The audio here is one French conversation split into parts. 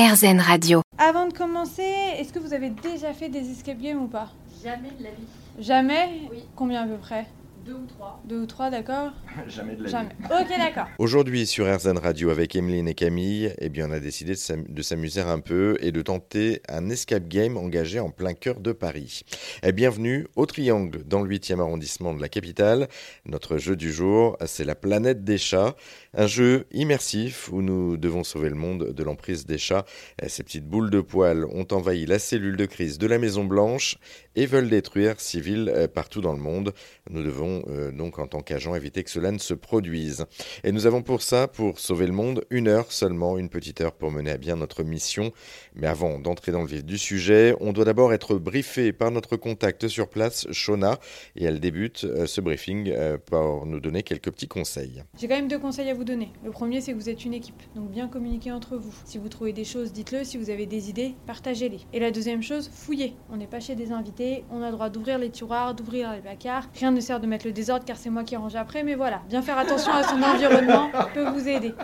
RZN Radio. Avant de commencer, est-ce que vous avez déjà fait des escape games ou pas? Jamais de la vie. Jamais? Oui. Combien à peu près? Deux ou trois. Deux ou trois, d'accord Jamais de la Jamais. Ok, d'accord. Aujourd'hui sur RZN Radio avec Emeline et Camille, eh bien on a décidé de s'am- de s'amuser un peu et de tenter un escape game engagé en plein cœur de Paris. Eh, bienvenue au Triangle dans le 8e arrondissement de la capitale. Notre jeu du jour, c'est la planète des chats, un jeu immersif où nous devons sauver le monde de l'emprise des chats. Eh, Ces petites boules de poils ont envahi la cellule de crise de la Maison Blanche et veulent détruire civils euh, partout dans le monde. Nous devons euh, donc en tant qu'agents éviter que cela ne se produise. Et nous avons pour ça, pour sauver le monde, une heure seulement, une petite heure pour mener à bien notre mission. Mais avant d'entrer dans le vif du sujet, on doit d'abord être briefé par notre contact sur place, Shona, et elle débute euh, ce briefing euh, par nous donner quelques petits conseils. J'ai quand même deux conseils à vous donner. Le premier, c'est que vous êtes une équipe, donc bien communiquer entre vous. Si vous trouvez des choses, dites-le. Si vous avez des idées, partagez-les. Et la deuxième chose, fouillez. On n'est pas chez des invités, on a le droit d'ouvrir les tiroirs, d'ouvrir les placards. Rien ne sert de mettre le désordre car c'est moi qui range après, mais voilà, bien faire attention à son environnement peut vous aider.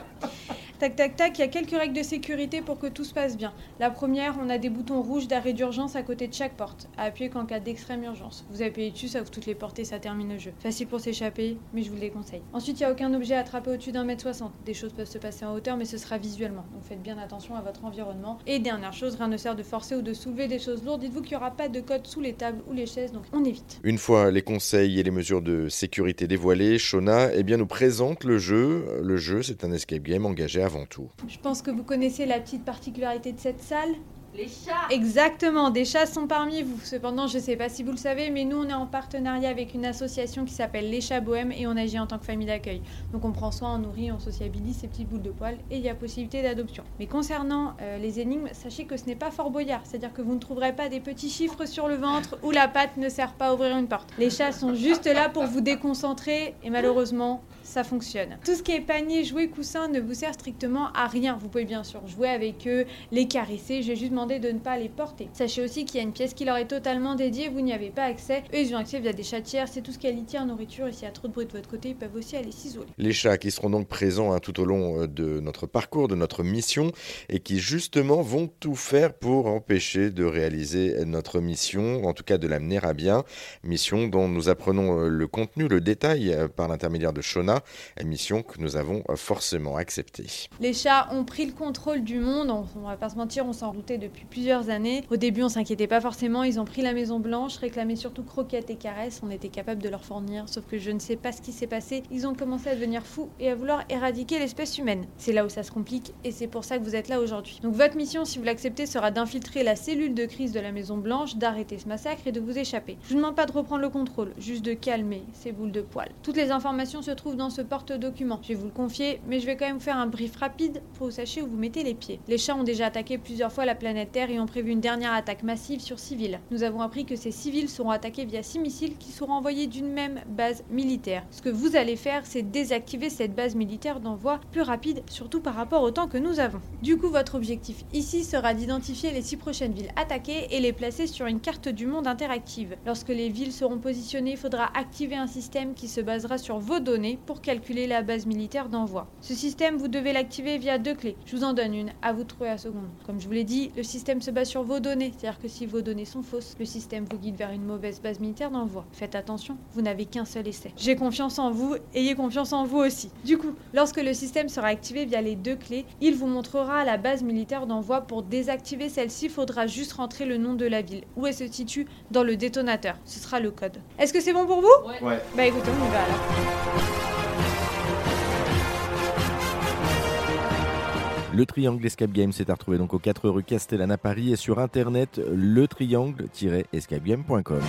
Tac tac tac, il y a quelques règles de sécurité pour que tout se passe bien. La première, on a des boutons rouges d'arrêt d'urgence à côté de chaque porte, à appuyer qu'en cas d'extrême urgence. Vous appuyez dessus, ça ouvre toutes les portes et ça termine le jeu. Facile pour s'échapper, mais je vous le déconseille. Ensuite, il n'y a aucun objet attrapé au-dessus d'un mètre soixante. Des choses peuvent se passer en hauteur, mais ce sera visuellement. Donc faites bien attention à votre environnement. Et dernière chose, rien ne sert de forcer ou de soulever des choses lourdes. Dites-vous qu'il n'y aura pas de code sous les tables ou les chaises, donc on évite. Une fois les conseils et les mesures de sécurité dévoilés, Shona eh bien, nous présente le jeu. Le jeu, c'est un escape game engagé avant tout. Je pense que vous connaissez la petite particularité de cette salle. Les chats Exactement, des chats sont parmi vous. Cependant, je ne sais pas si vous le savez, mais nous, on est en partenariat avec une association qui s'appelle Les Chats Bohèmes et on agit en tant que famille d'accueil. Donc on prend soin, on nourrit, on sociabilise ces petites boules de poils et il y a possibilité d'adoption. Mais concernant euh, les énigmes, sachez que ce n'est pas Fort Boyard, c'est-à-dire que vous ne trouverez pas des petits chiffres sur le ventre où la patte ne sert pas à ouvrir une porte. Les chats sont juste là pour vous déconcentrer et malheureusement, ça fonctionne. Tout ce qui est panier, jouet, coussin ne vous sert strictement à rien. Vous pouvez bien sûr jouer avec eux, les caresser, j'ai juste demandé de ne pas les porter. Sachez aussi qu'il y a une pièce qui leur est totalement dédiée, vous n'y avez pas accès. Eux, ils ont accès via des chatières, c'est tout ce qui est litière, nourriture, et s'il y a trop de bruit de votre côté, ils peuvent aussi aller s'isoler. Les chats qui seront donc présents hein, tout au long euh, de notre parcours, de notre mission, et qui justement vont tout faire pour empêcher de réaliser notre mission, en tout cas de l'amener à bien. Mission dont nous apprenons euh, le contenu, le détail euh, par l'intermédiaire de Shona, mission que nous avons euh, forcément acceptée. Les chats ont pris le contrôle du monde, on, on va pas se mentir, on s'en doutait depuis plusieurs années. Au début, on s'inquiétait pas forcément, ils ont pris la Maison Blanche, réclamaient surtout croquettes et caresses, on était capable de leur fournir, sauf que je ne sais pas ce qui s'est passé, ils ont commencé à devenir fous et à vouloir éradiquer l'espèce humaine. C'est là où ça se complique et c'est pour ça que vous êtes là aujourd'hui. Donc votre mission, si vous l'acceptez, sera d'infiltrer la cellule de crise de la Maison Blanche, d'arrêter ce massacre et de vous échapper. Je vous demande pas de reprendre le contrôle, juste de calmer ces boules de poils. Toutes les informations se trouvent dans ce porte-document. Je vais vous le confier, mais je vais quand même faire un brief rapide pour que vous sachiez où vous mettez les pieds. Les chats ont déjà attaqué plusieurs fois la planète Terre et ont prévu une dernière attaque massive sur civils. Nous avons appris que ces civils seront attaqués via six missiles qui seront envoyés d'une même base militaire. Ce que vous allez faire, c'est désactiver cette base militaire d'envoi plus rapide, surtout par rapport au temps que nous avons. Du coup, votre objectif ici sera d'identifier les six prochaines villes attaquées et les placer sur une carte du monde interactive. Lorsque les villes seront positionnées, il faudra activer un système qui se basera sur vos données pour calculer la base militaire d'envoi. Ce système, vous devez l'activer via deux clés. Je vous en donne une, à vous de trouver la seconde. Comme je vous l'ai dit, le système se base sur vos données, c'est-à-dire que si vos données sont fausses, le système vous guide vers une mauvaise base militaire d'envoi. Faites attention, vous n'avez qu'un seul essai. J'ai confiance en vous, ayez confiance en vous aussi. Du coup, lorsque le système sera activé via les deux clés, il vous montrera la base militaire d'envoi. Pour désactiver celle-ci, il faudra juste rentrer le nom de la ville, où elle se situe dans le détonateur. Ce sera le code. Est-ce que c'est bon pour vous? Ouais. Ouais. Bah écoutez, on y va alors. Le Triangle Escape Game s'est à retrouver donc aux 4 rue Castellane à Paris et sur internet le triangle-escapegame.com.